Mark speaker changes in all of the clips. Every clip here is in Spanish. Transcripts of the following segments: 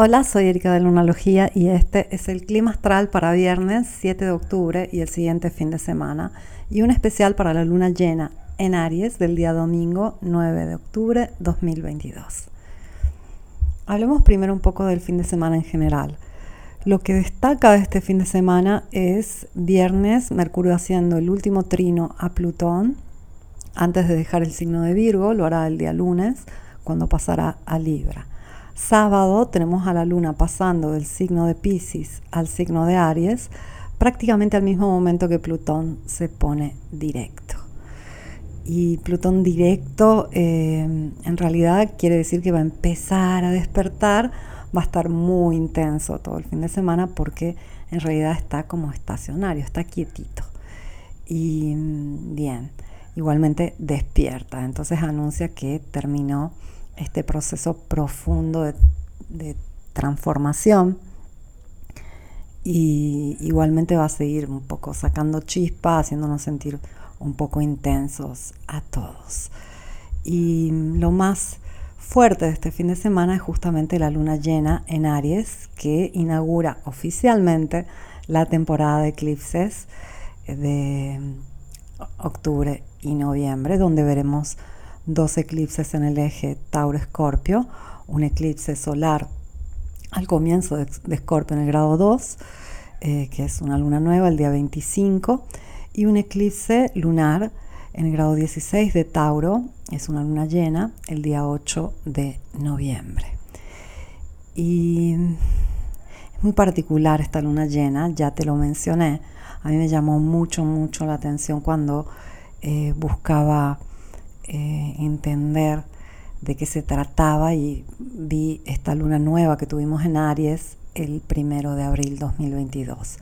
Speaker 1: Hola, soy Erika de Lunalogía y este es el clima astral para viernes 7 de octubre y el siguiente fin de semana y un especial para la luna llena en Aries del día domingo 9 de octubre 2022. Hablemos primero un poco del fin de semana en general. Lo que destaca de este fin de semana es viernes Mercurio haciendo el último trino a Plutón antes de dejar el signo de Virgo, lo hará el día lunes cuando pasará a Libra. Sábado tenemos a la luna pasando del signo de Pisces al signo de Aries, prácticamente al mismo momento que Plutón se pone directo. Y Plutón directo eh, en realidad quiere decir que va a empezar a despertar, va a estar muy intenso todo el fin de semana porque en realidad está como estacionario, está quietito. Y mm, bien, igualmente despierta, entonces anuncia que terminó este proceso profundo de, transformación y igualmente va a seguir un poco sacando chispa, haciéndonos sentir un poco intensos a todos. Y lo más fuerte de este fin de semana es justamente la luna llena en Aries, que inaugura oficialmente la temporada de eclipses de octubre y noviembre, donde veremos dos eclipses en el eje Tauro-Escorpio, un eclipse solar al comienzo de, Escorpio en el grado 2, eh, que es una luna nueva el día 25, y un eclipse lunar en el grado 16 de Tauro, es una luna llena el día 8 de noviembre. Y es muy particular esta luna llena, ya te lo mencioné, a mí me llamó mucho, mucho la atención cuando eh, buscaba eh, entender de qué se trataba y vi esta luna nueva que tuvimos en Aries el primero de abril 2022.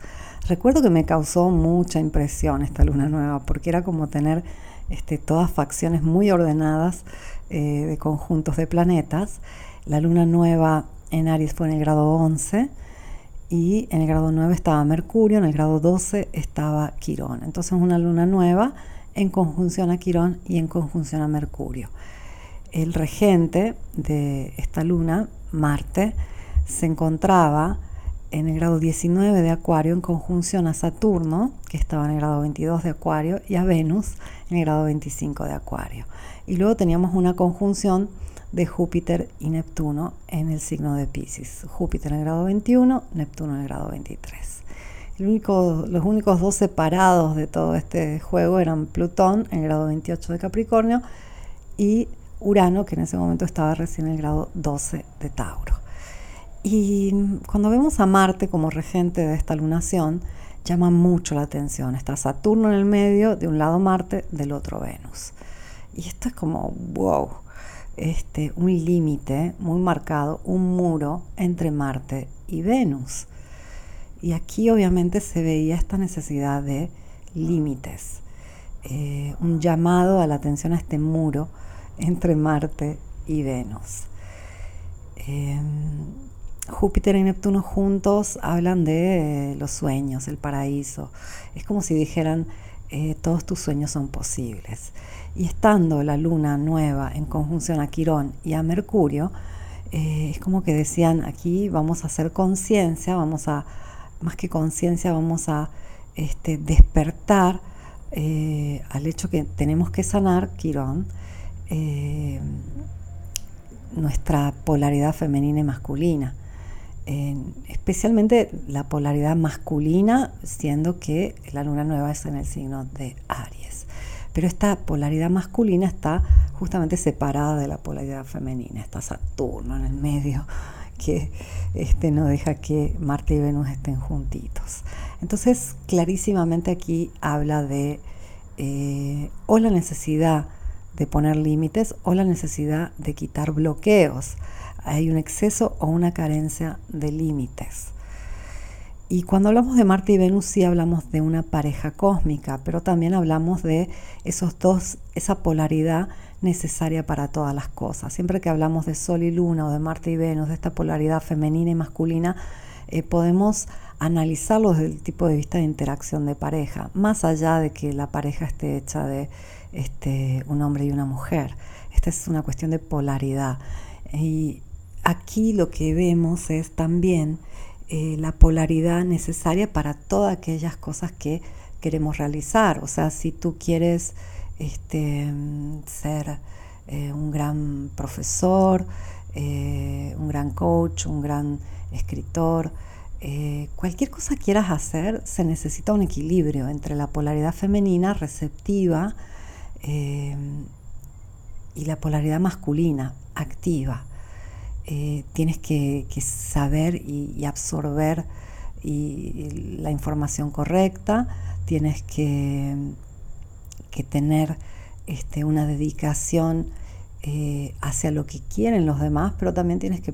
Speaker 1: Recuerdo que me causó mucha impresión esta luna nueva porque era como tener este, todas facciones muy ordenadas eh, de conjuntos de planetas. La luna nueva en Aries fue en el grado 11 y en el grado 9 estaba Mercurio, en el grado 12 estaba Quirón. Entonces una luna nueva en conjunción a Quirón y en conjunción a Mercurio. El regente de esta luna, Marte, se encontraba en el grado 19 de Acuario en conjunción a Saturno, que estaba en el grado 22 de Acuario, y a Venus en el grado 25 de Acuario. Y luego teníamos una conjunción de Júpiter y Neptuno en el signo de Pisces. Júpiter en el grado 21, Neptuno en el grado 23 los únicos dos separados de todo este juego eran Plutón en el grado 28 de Capricornio y Urano, que en ese momento estaba recién en el grado 12 de Tauro. Y cuando vemos a Marte como regente de esta lunación, llama mucho la atención. Está Saturno en el medio, de un lado Marte, del otro Venus. Y esto es como, wow, este, un límite muy marcado, un muro entre Marte y Venus. Y aquí obviamente se veía esta necesidad de límites, eh, un llamado a la atención a este muro entre Marte y Venus. Em, Júpiter y Neptuno juntos hablan de los sueños, el paraíso. Es como si dijeran, eh, todos tus sueños son posibles. Y estando la luna nueva en conjunción a Quirón y a Mercurio, eh, es como que decían, aquí vamos a hacer conciencia, vamos a más que conciencia, vamos a este, despertar eh, al hecho que tenemos que sanar, Quirón, eh, nuestra polaridad femenina y masculina. especialmente la polaridad masculina, siendo que la luna nueva es en el signo de Aries. Pero esta polaridad masculina está justamente separada de la polaridad femenina, está Saturno en el medio que este, no deja que Marte y Venus estén juntitos. Entonces, clarísimamente aquí habla de eh, o la necesidad de poner límites o la necesidad de quitar bloqueos. Hay un exceso o una carencia de límites. Y cuando hablamos de Marte y Venus sí hablamos de una pareja cósmica, pero también hablamos de esos dos, esa polaridad necesaria para todas las cosas. Siempre que hablamos de Sol y Luna o de Marte y Venus, de esta polaridad femenina y masculina, eh, podemos analizarlo desde el tipo de vista de interacción de pareja, más allá de que la pareja esté hecha de este, un hombre y una mujer. Esta es una cuestión de polaridad. Y aquí lo que vemos es también eh, la polaridad necesaria para todas aquellas cosas que queremos realizar. O sea, si tú quieres este, ser eh, un gran profesor, eh, un gran coach, un gran escritor, cualquier cosa quieras hacer, se necesita un equilibrio entre la polaridad femenina receptiva y la polaridad masculina activa. Eh, tienes que, saber y, absorber la información correcta, tienes que, tener este, una dedicación eh, hacia lo que quieren los demás, pero también tienes que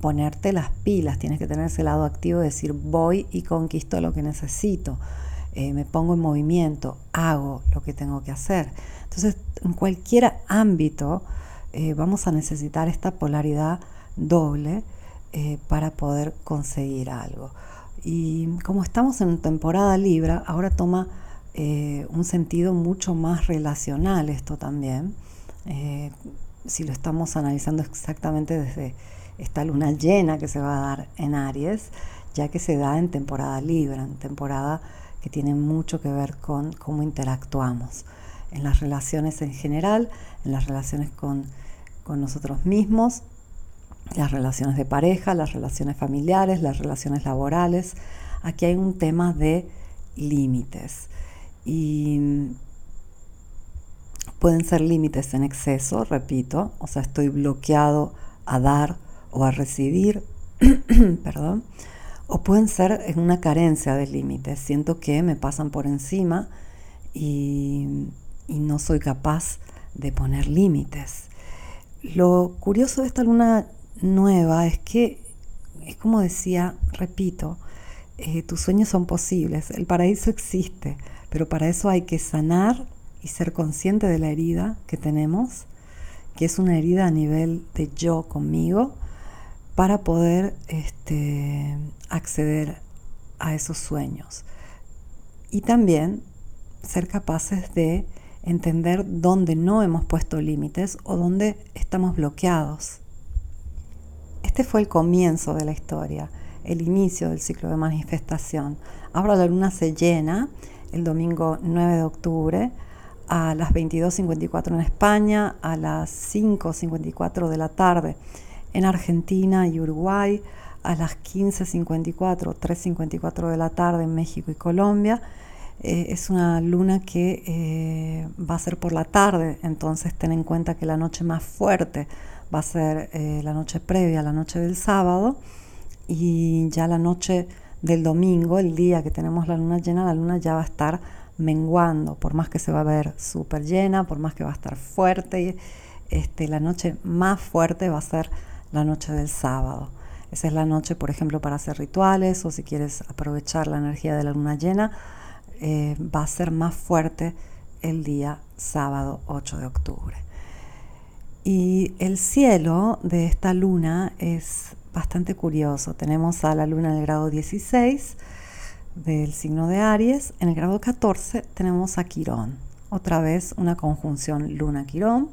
Speaker 1: ponerte las pilas, tienes que tener ese lado activo de decir voy y conquisto lo que necesito, eh, me pongo en movimiento, hago lo que tengo que hacer. Entonces, en cualquier ámbito, eh, vamos a necesitar esta polaridad doble para poder conseguir algo. Y como estamos en temporada Libra, ahora toma eh, un sentido mucho más relacional esto también. si lo estamos analizando exactamente desde esta luna llena que se va a dar en Aries, ya que se da en temporada Libra, en temporada que tiene mucho que ver con cómo interactuamos en las relaciones en general, en las relaciones con con nosotros mismos, las relaciones de pareja, las relaciones familiares, las relaciones laborales. Aquí hay un tema de límites. Y pueden ser límites en exceso, repito, o sea, estoy bloqueado a dar o a recibir, perdón, o pueden ser en una carencia de límites, siento que me pasan por encima y, y no soy capaz de poner límites. Lo curioso de esta luna nueva es que, es como decía, repito, eh, tus sueños son posibles, el paraíso existe, pero para eso hay que sanar y ser consciente de la herida que tenemos, que es una herida a nivel de yo conmigo, para poder este, acceder a esos sueños. Y también ser capaces de entender dónde no hemos puesto límites o dónde estamos bloqueados. Este fue el comienzo de la historia, el inicio del ciclo de manifestación. Ahora la luna se llena el domingo 9 de octubre a las 22.54 en España, a las 5.54 de la tarde en Argentina y Uruguay, a las 15.54, 3.54 de la tarde en México y Colombia. Eh, es una luna que eh, va a ser por la tarde, entonces ten en cuenta que la noche más fuerte va a ser eh, la noche previa, la noche del sábado, y ya la noche del domingo, el día que tenemos la luna llena, la luna ya va a estar menguando, por más que se va a ver súper llena, por más que va a estar fuerte, este, la noche más fuerte va a ser la noche del sábado. Esa es la noche, por ejemplo, para hacer rituales o si quieres aprovechar la energía de la luna llena, eh, va a ser más fuerte el día sábado 8 de octubre. Y el cielo de esta luna es bastante curioso. Tenemos a la luna en el grado 16 del signo de Aries. En el grado 14 tenemos a Quirón. Otra vez una conjunción luna-Quirón.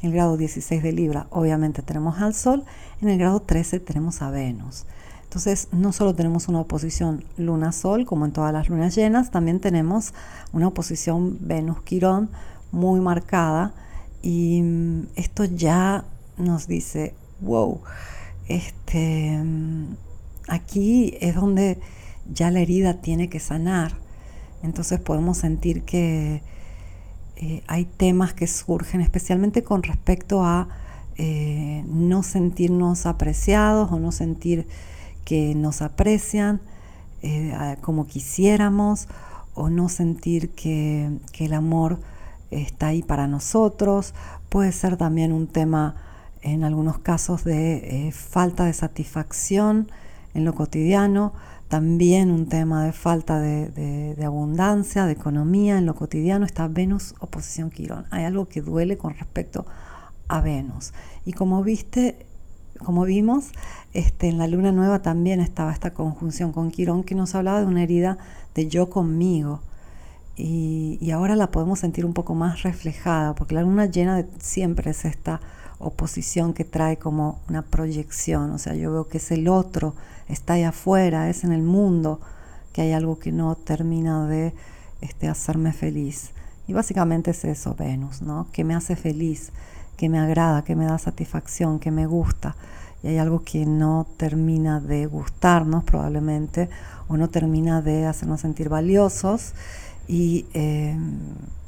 Speaker 1: En el grado 16 de Libra obviamente tenemos al Sol. En el grado 13 tenemos a Venus. Entonces, no solo tenemos una oposición Luna-Sol, como en todas las lunas llenas, también tenemos una oposición Venus-Quirón muy marcada. Y mm, esto ya nos dice, wow, este, aquí es donde ya la herida tiene que sanar. Entonces podemos sentir que eh, hay temas que surgen, especialmente con respecto a eh, no sentirnos apreciados o no sentir que nos aprecian eh, como quisiéramos o no sentir que, el amor está ahí para nosotros. Puede ser también un tema en algunos casos de eh, falta de satisfacción en lo cotidiano, también un tema de falta de, de, abundancia, de economía en lo cotidiano, está Venus oposición Quirón. Hay algo que duele con respecto a Venus. Y como viste, como vimos, este, en la luna nueva también estaba esta conjunción con Quirón que nos hablaba de una herida de yo conmigo. Y, ahora la podemos sentir un poco más reflejada, porque la luna llena siempre es esta oposición que trae como una proyección, o sea, yo veo que es el otro, está ahí afuera, es en el mundo, que hay algo que no termina de este, hacerme feliz. Y básicamente es eso, Venus, ¿no? Que me hace feliz, que me agrada, que me da satisfacción, que me gusta. Y hay algo que no termina de gustarnos probablemente, o no termina de hacernos sentir valiosos. Y eh,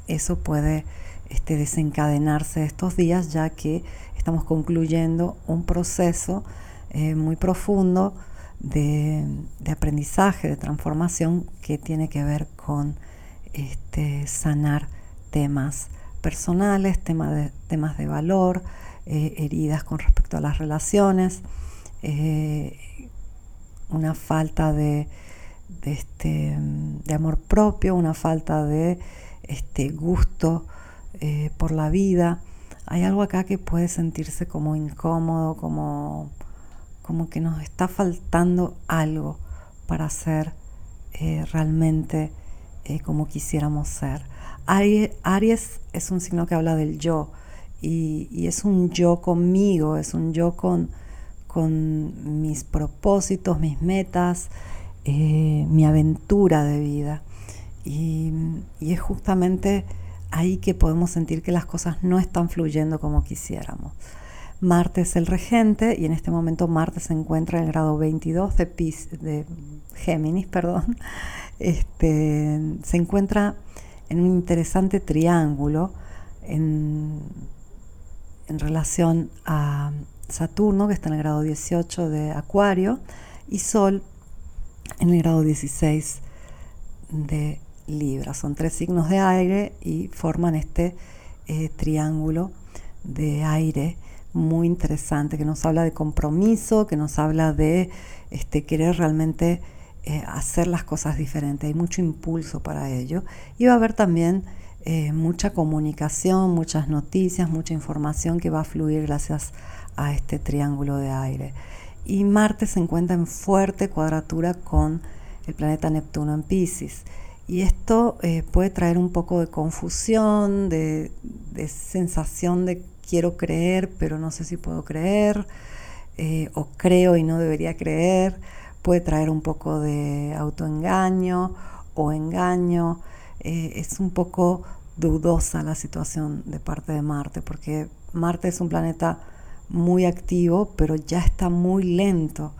Speaker 1: eso puede este, desencadenarse estos días, ya que estamos concluyendo un proceso eh, muy profundo de, aprendizaje, de transformación que tiene que ver con este, sanar temas personales, temas de, temas de valor, eh, heridas con respecto a las relaciones, eh, una falta de, este, de amor propio, una falta de este, gusto eh, por la vida. Hay algo acá que puede sentirse como incómodo, como, como que nos está faltando algo para ser realmente como quisiéramos ser. Aries es un signo que habla del yo y, es un yo conmigo, es un yo con, con mis propósitos, mis metas, eh, mi aventura de vida. Y, y, es justamente ahí que podemos sentir que las cosas no están fluyendo como quisiéramos. Marte es el regente y en este momento Marte se encuentra en el grado 22 de, de Géminis, perdón. Este, se encuentra en un interesante triángulo en, relación a Saturno, que está en el grado 18 de Acuario, y Sol en el grado 16 de Libra. Son tres signos de aire y forman este eh, triángulo de aire muy interesante que nos habla de compromiso, que nos habla de este, querer realmente eh, hacer las cosas diferentes, hay mucho impulso para ello. Y va a haber también eh, mucha comunicación, muchas noticias, mucha información que va a fluir gracias a este triángulo de aire. Y Marte se encuentra en fuerte cuadratura con el planeta Neptuno en Pisces. Y esto eh, puede traer un poco de confusión, de, sensación de quiero creer, pero no sé si puedo creer, o creo y no debería creer puede traer un poco de autoengaño o engaño. Eh, es un poco dudosa la situación de parte de Marte, porque Marte es un planeta muy activo, pero ya está muy lento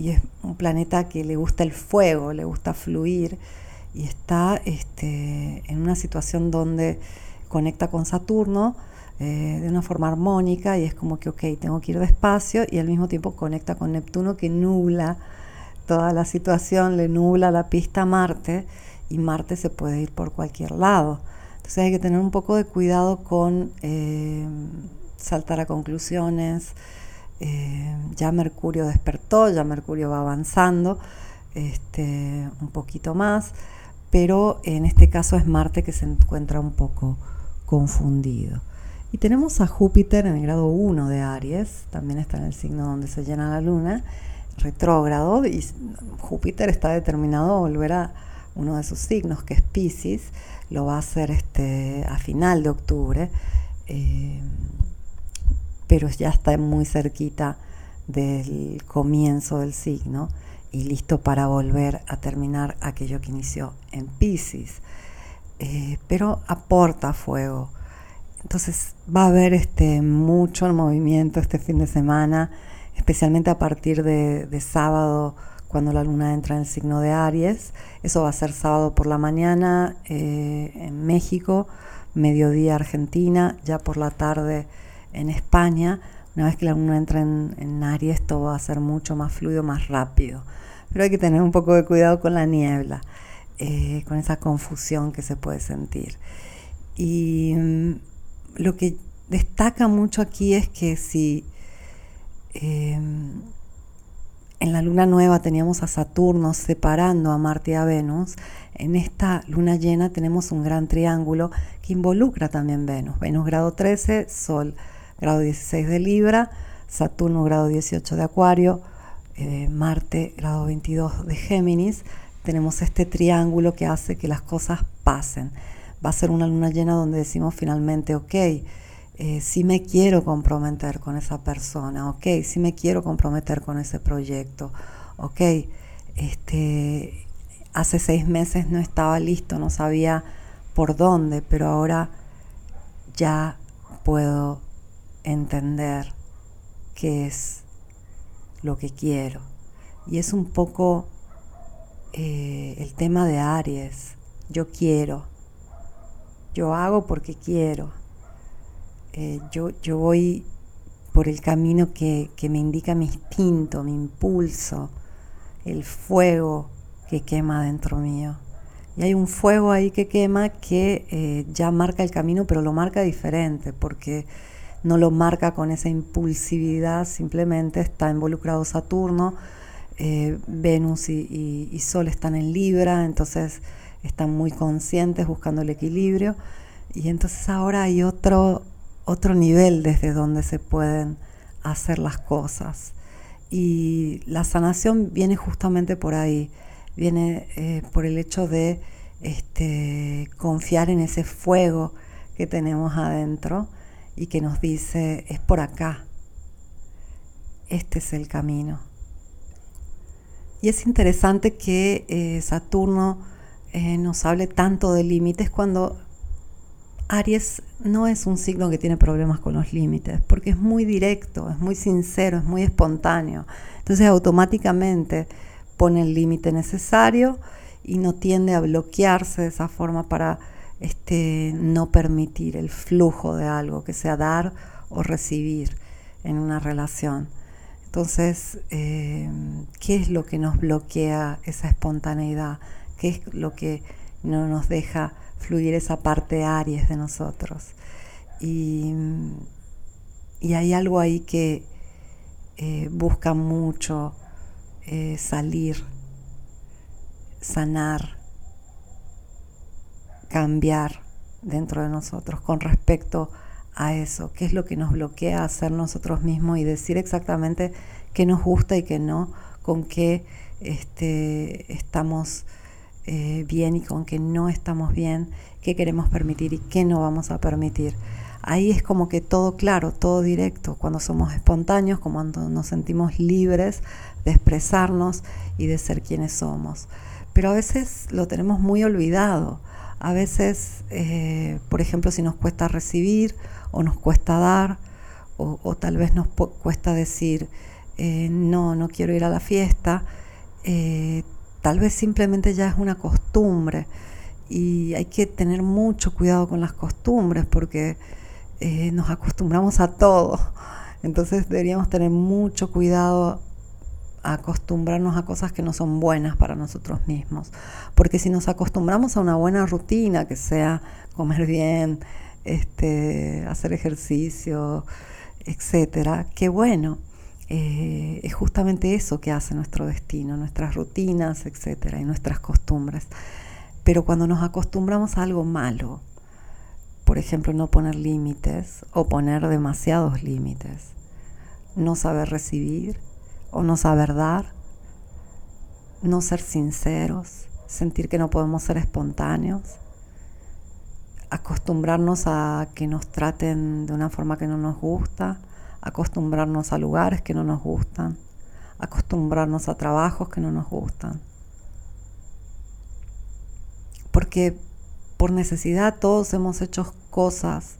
Speaker 1: y, es un planeta que le gusta el fuego, le gusta fluir y está este, en una situación donde conecta con Saturno, eh, de una forma armónica y es como que, ok, tengo que ir despacio y al mismo tiempo conecta con Neptuno que nubla toda la situación, le nubla la pista a Marte y Marte se puede ir por cualquier lado. Entonces hay que tener un poco de cuidado con eh, saltar a conclusiones. Eh, ya Mercurio despertó, ya Mercurio va avanzando este, un poquito más, pero en este caso es Marte que se encuentra un poco confundido. Y tenemos a Júpiter en el grado 1 de Aries, también está en el signo donde se llena la luna, retrógrado, y Júpiter está determinado a volver a uno de sus signos, que es Pisces, lo va a hacer este, a final de octubre, eh, pero ya está muy cerquita del comienzo del signo y listo para volver a terminar aquello que inició en Pisces. Eh, pero aporta fuego entonces va a haber este, mucho movimiento este fin de semana, especialmente a partir de, sábado cuando la luna entra en el signo de Aries. Eso va a ser sábado por la mañana eh, en México, mediodía Argentina, ya por la tarde en España. Una vez que la luna entra en, Aries, todo va a ser mucho más fluido, más rápido. Pero hay que tener un poco de cuidado con la niebla, eh, con esa confusión que se puede sentir. Y mm, lo que destaca mucho aquí es que si em, en la luna nueva teníamos a Saturno separando a Marte y a Venus, en esta luna llena tenemos un gran triángulo que involucra también Venus. Venus grado 13, Sol grado 16 de Libra, Saturno grado 18 de Acuario, eh, Marte grado 22 de Géminis. Tenemos este triángulo que hace que las cosas pasen va a ser una luna llena donde decimos finalmente, ok, eh, si me quiero comprometer con esa persona, ok, si me quiero comprometer con ese proyecto, ok, este, hace seis meses no estaba listo, no sabía por dónde, pero ahora ya puedo entender qué es lo que quiero. Y es un poco eh, el tema de Aries. Yo quiero. Yo hago porque quiero. Eh, yo, yo voy por el camino que, me indica mi instinto, mi impulso, el fuego que quema dentro mío. Y hay un fuego ahí que quema que eh, ya marca el camino, pero lo marca diferente, porque no lo marca con esa impulsividad, simplemente está involucrado Saturno, eh, Venus y, Sol están en Libra, entonces están muy conscientes buscando el equilibrio. Y entonces ahora hay otro, otro nivel desde donde se pueden hacer las cosas. Y la sanación viene justamente por ahí, viene eh, por el hecho de este, confiar en ese fuego que tenemos adentro y que nos dice, es por acá, este es el camino. Y es interesante que eh, Saturno eh, nos hable tanto de límites cuando Aries no es un signo que tiene problemas con los límites, porque es muy directo, es muy sincero, es muy espontáneo. Entonces automáticamente pone el límite necesario y no tiende a bloquearse de esa forma para este, no permitir el flujo de algo, que sea dar o recibir en una relación. Entonces, eh, ¿qué es lo que nos bloquea esa espontaneidad? ¿Qué es lo que no nos deja fluir esa parte Aries de nosotros? Y, hay algo ahí que eh, busca mucho eh, salir, sanar, cambiar dentro de nosotros con respecto a eso, qué es lo que nos bloquea a ser nosotros mismos y decir exactamente qué nos gusta y qué no, con qué este, estamos eh, bien y con qué no estamos bien, qué queremos permitir y qué no vamos a permitir. Ahí es como que todo claro, todo directo, cuando somos espontáneos, cuando nos sentimos libres de expresarnos y de ser quienes somos. Pero a veces lo tenemos muy olvidado a veces, eh, por ejemplo, si nos cuesta recibir o nos cuesta dar, o, tal vez nos cuesta decir, eh, no, no quiero ir a la fiesta, eh, tal vez simplemente ya es una costumbre y hay que tener mucho cuidado con las costumbres porque nos acostumbramos a todo. Entonces deberíamos tener mucho cuidado acostumbrarnos a cosas que no son buenas para nosotros mismos. Porque si nos acostumbramos a una buena rutina, que sea comer bien, este, hacer ejercicio, etcétera, qué bueno. Eh, es justamente eso que hace nuestro destino, nuestras rutinas, etcétera, y nuestras costumbres. Pero cuando nos acostumbramos a algo malo, por ejemplo, no poner límites o poner demasiados límites, no saber recibir, o no saber dar, no ser sinceros, sentir que no podemos ser espontáneos, acostumbrarnos a que nos traten de una forma que no nos gusta, acostumbrarnos a lugares que no nos gustan, acostumbrarnos a trabajos que no nos gustan. Porque por necesidad todos hemos hecho cosas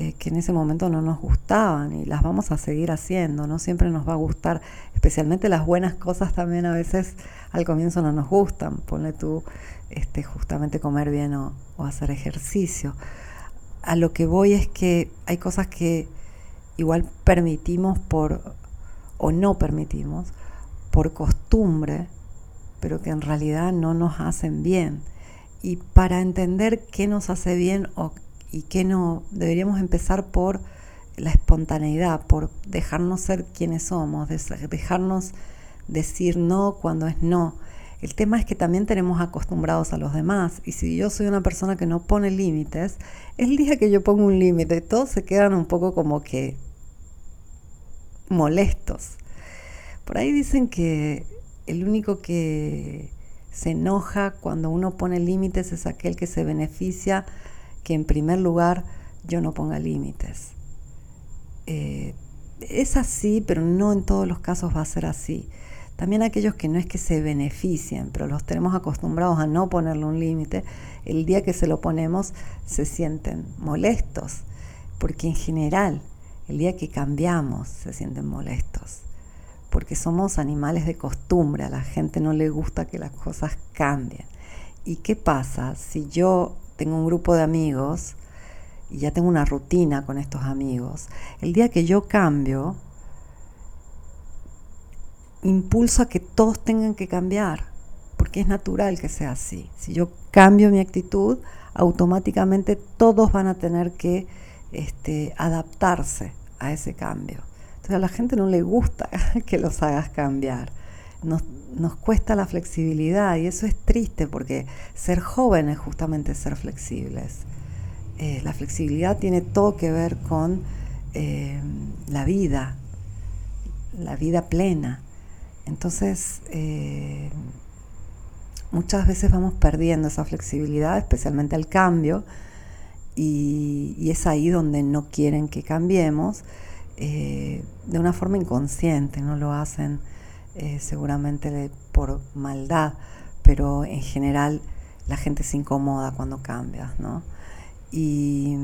Speaker 1: eh, que en ese momento no nos gustaban y las vamos a seguir haciendo, no siempre nos va a gustar, especialmente las buenas cosas también a veces al comienzo no nos gustan, ponle tú este, justamente comer bien o, hacer ejercicio. A lo que voy es que hay cosas que igual permitimos por o no permitimos por costumbre, pero que en realidad no nos hacen bien. Y para entender qué nos hace bien o y que no deberíamos empezar por la espontaneidad, por dejarnos ser quienes somos, dejarnos decir no cuando es no. El tema es que también tenemos acostumbrados a los demás y si yo soy una persona que no pone límites, el día que yo pongo un límite todos se quedan un poco como que molestos. Por ahí dicen que el único que se enoja cuando uno pone límites es aquel que se beneficia que en primer lugar yo no ponga límites. Eh, es así, pero no en todos los casos va a ser así. También aquellos que no es que se beneficien, pero los tenemos acostumbrados a no ponerle un límite, el día que se lo ponemos se sienten molestos, porque en general el día que cambiamos se sienten molestos, porque somos animales de costumbre, a la gente no le gusta que las cosas cambien. ¿Y qué pasa si yo tengo un grupo de amigos y ya tengo una rutina con estos amigos? El día que yo cambio, impulso a que todos tengan que cambiar, porque es natural que sea así. Si yo cambio mi actitud, automáticamente todos van a tener que este, adaptarse a ese cambio. Entonces a la gente no le gusta que los hagas cambiar. Nos, cuesta la flexibilidad y eso es triste porque ser joven es justamente ser flexibles. Eh, la flexibilidad tiene todo que ver con eh, la vida, la vida plena. Entonces, eh, muchas veces vamos perdiendo esa flexibilidad, especialmente al cambio, y, es ahí donde no quieren que cambiemos de una forma inconsciente, no lo hacen eh, seguramente por maldad, pero en general la gente se incomoda cuando cambias, ¿no? Y,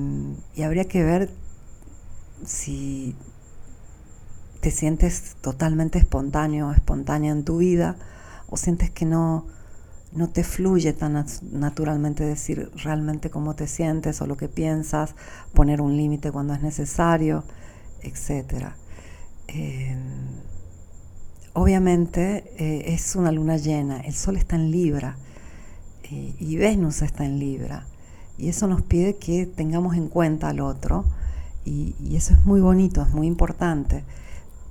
Speaker 1: habría que ver si te sientes totalmente espontáneo o espontánea en tu vida o sientes que no, no te fluye tan naturalmente decir realmente cómo te sientes o lo que piensas, poner un límite cuando es necesario, etc. Obviamente eh, es una luna llena, el Sol está en Libra eh, y Venus está en Libra. Y eso nos pide que tengamos en cuenta al otro y, y eso es muy bonito, es muy importante.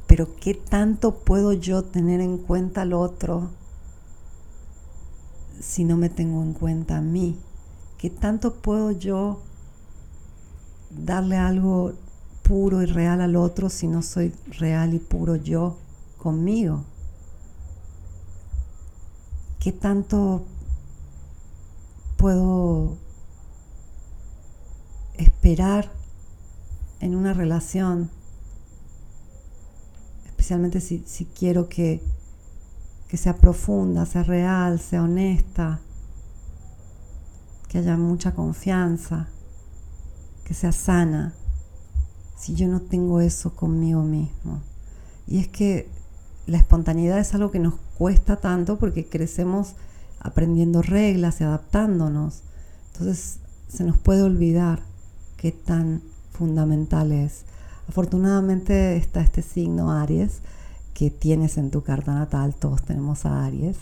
Speaker 1: Pero ¿qué tanto puedo yo tener en cuenta al otro si no me tengo en cuenta a mí? ¿Qué tanto puedo yo darle algo puro y real al otro si no soy real y puro yo? Conmigo? ¿Qué tanto puedo esperar en una relación? Especialmente si, quiero que, que sea profunda, sea real, sea honesta, que haya mucha confianza, que sea sana, si yo no tengo eso conmigo mismo. Y es que la espontaneidad es algo que nos cuesta tanto porque crecemos aprendiendo reglas y adaptándonos. Entonces se nos puede olvidar qué tan fundamental es. Afortunadamente está este signo Aries que tienes en tu carta natal, todos tenemos a Aries.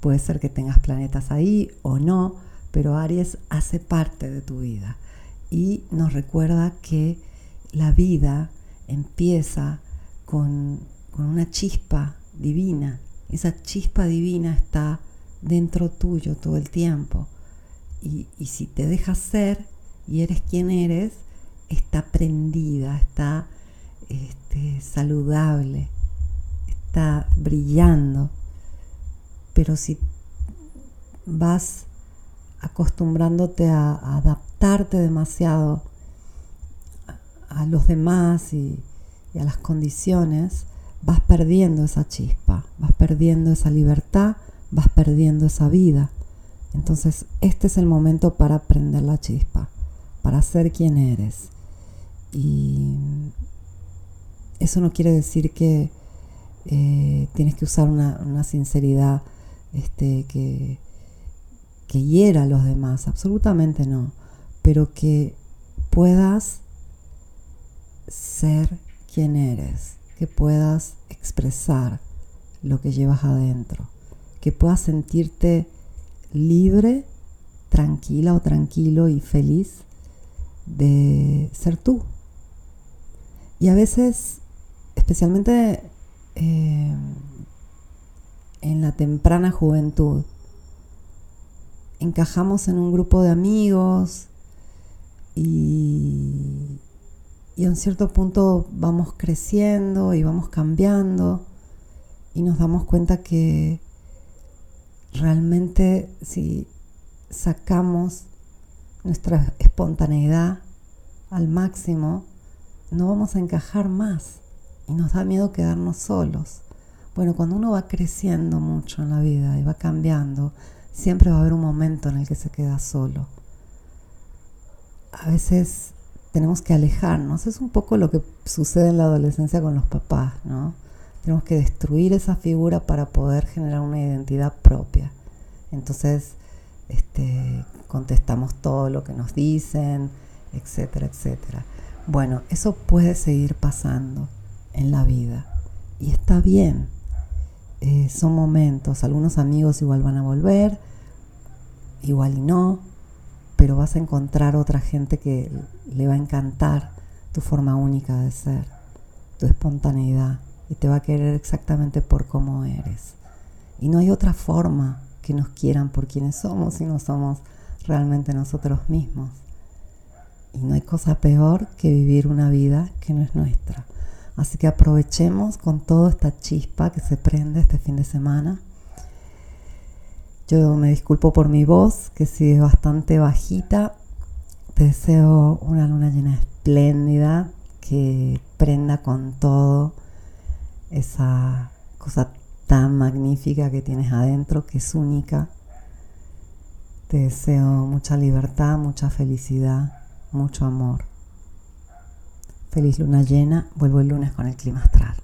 Speaker 1: Puede ser que tengas planetas ahí o no, pero Aries hace parte de tu vida y nos recuerda que la vida empieza con con una chispa divina. Esa chispa divina está dentro tuyo todo el tiempo. Y, si te dejas ser y eres quien eres, está prendida, está este, saludable, está brillando. Pero si vas acostumbrándote a, adaptarte demasiado a, los demás y a las condiciones, vas perdiendo esa chispa, vas perdiendo esa libertad, vas perdiendo esa vida. Entonces este es el momento para prender la chispa, para ser quien eres. Y eso no quiere decir que eh, tienes que usar una, sinceridad este, que, que hiera a los demás, absolutamente no, pero que puedas ser quien eres que puedas expresar lo que llevas adentro, que puedas sentirte libre, tranquila o tranquilo y feliz de ser tú. Y a veces, especialmente eh, en la temprana juventud, encajamos en un grupo de amigos y y en cierto punto vamos creciendo y vamos cambiando y nos damos cuenta que realmente si sacamos nuestra espontaneidad al máximo, no vamos a encajar más y nos da miedo quedarnos solos. Bueno, cuando uno va creciendo mucho en la vida y va cambiando, siempre va a haber un momento en el que se queda solo. A veces tenemos que alejarnos. Es un poco lo que sucede en la adolescencia con los papás, ¿no? Tenemos que destruir esa figura para poder generar una identidad propia. Entonces, este, contestamos todo lo que nos dicen, etcétera, etcétera. Bueno, eso puede seguir pasando en la vida y está bien. Eh, son momentos, algunos amigos igual van a volver, igual y no, pero vas a encontrar otra gente que le va a encantar tu forma única de ser, tu espontaneidad y te va a querer exactamente por cómo eres. Y no hay otra forma que nos quieran por quienes somos si no somos realmente nosotros mismos. Y no hay cosa peor que vivir una vida que no es nuestra. Así que aprovechemos con toda esta chispa que se prende este fin de semana. Yo me disculpo por mi voz, que sigue bastante bajita. Te deseo una luna llena espléndida, que prenda con todo esa cosa tan magnífica que tienes adentro, que es única. Te deseo mucha libertad, mucha felicidad, mucho amor. Feliz luna llena. Vuelvo el lunes con el clima astral.